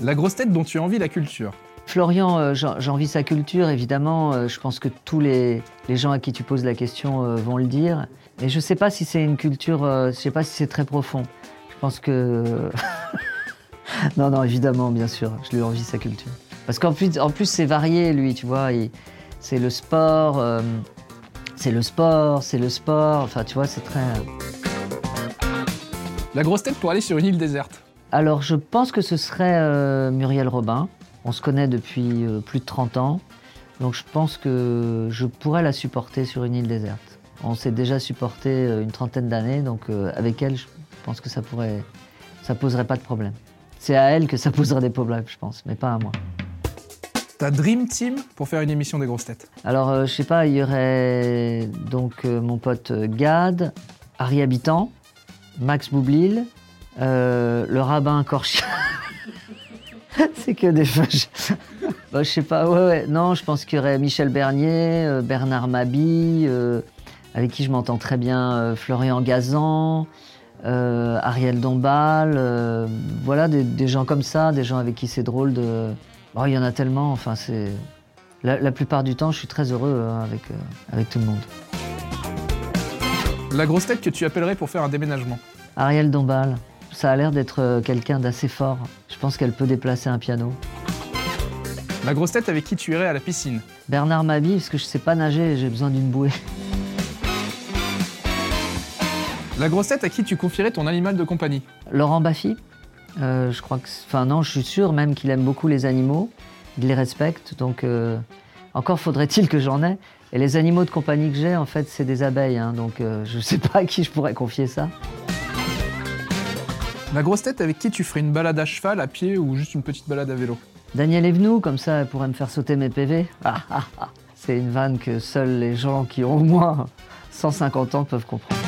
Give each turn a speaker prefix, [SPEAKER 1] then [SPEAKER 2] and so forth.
[SPEAKER 1] La grosse tête dont tu envies la culture.
[SPEAKER 2] Florian, euh, j'en- j'envie sa culture, évidemment. euh, je pense que tous les, les gens à qui tu poses la question euh, vont le dire. Mais je ne sais pas si c'est une culture, euh, je sais pas si c'est très profond. Je pense que... non, non, évidemment, bien sûr, je lui envie sa culture. Parce qu'en plus, en plus c'est varié, lui, tu vois. C'est le sport, c'est le sport, c'est le sport. Enfin, tu vois, c'est très...
[SPEAKER 1] La grosse tête pour aller sur une île déserte.
[SPEAKER 2] Alors, je pense que ce serait euh, Muriel Robin. On se connaît depuis euh, plus de 30 ans. Donc, je pense que je pourrais la supporter sur une île déserte. On s'est déjà supporté euh, une trentaine d'années, donc avec elle, je pense que ça pourrait, ça poserait pas de problème. C'est à elle que ça poserait des problèmes, je pense, mais pas à moi.
[SPEAKER 1] Ta dream team pour faire une émission des grosses têtes.
[SPEAKER 2] Alors, je sais pas, il y aurait donc mon pote Gad, Harry Habitant, Max Boublil, euh, le rabbin Corchia. C'est que des fâches. Bah, je sais pas, ouais, ouais. Non, je pense qu'il y aurait Michel Bernier, euh, Bernard Mabi, euh, avec qui je m'entends très bien, Florian Gazan, Ariel Dombal. voilà, des, des gens comme ça, des gens avec qui c'est drôle de. Oh, il y en a tellement, enfin, c'est. La, la plupart du temps, je suis très heureux hein, avec, avec tout le monde.
[SPEAKER 1] La grosse tête que tu appellerais pour faire un déménagement?
[SPEAKER 2] Ariel Dombal, ça a l'air d'être euh, quelqu'un d'assez fort. Je pense qu'elle peut déplacer un piano.
[SPEAKER 1] La grosse tête avec qui tu irais à la piscine?
[SPEAKER 2] Bernard Mabi, parce que je sais pas nager et j'ai besoin d'une bouée.
[SPEAKER 1] La grosse tête à qui tu confierais ton animal de compagnie?
[SPEAKER 2] Laurent Baffy, euh, je crois que. Enfin, non, je suis sûr même qu'il aime beaucoup les animaux, il les respecte, donc euh, encore faudrait-il que j'en ai. Et les animaux de compagnie que j'ai, en fait, c'est des abeilles, hein, donc euh, je sais pas à qui je pourrais confier ça.
[SPEAKER 1] La grosse tête avec qui tu ferais une balade à cheval, à pied ou juste une petite balade à vélo.
[SPEAKER 2] Daniel Evenou, comme ça, elle pourrait me faire sauter mes PV. Ah, ah, ah. C'est une vanne que seuls les gens qui ont au moins 150 ans peuvent comprendre.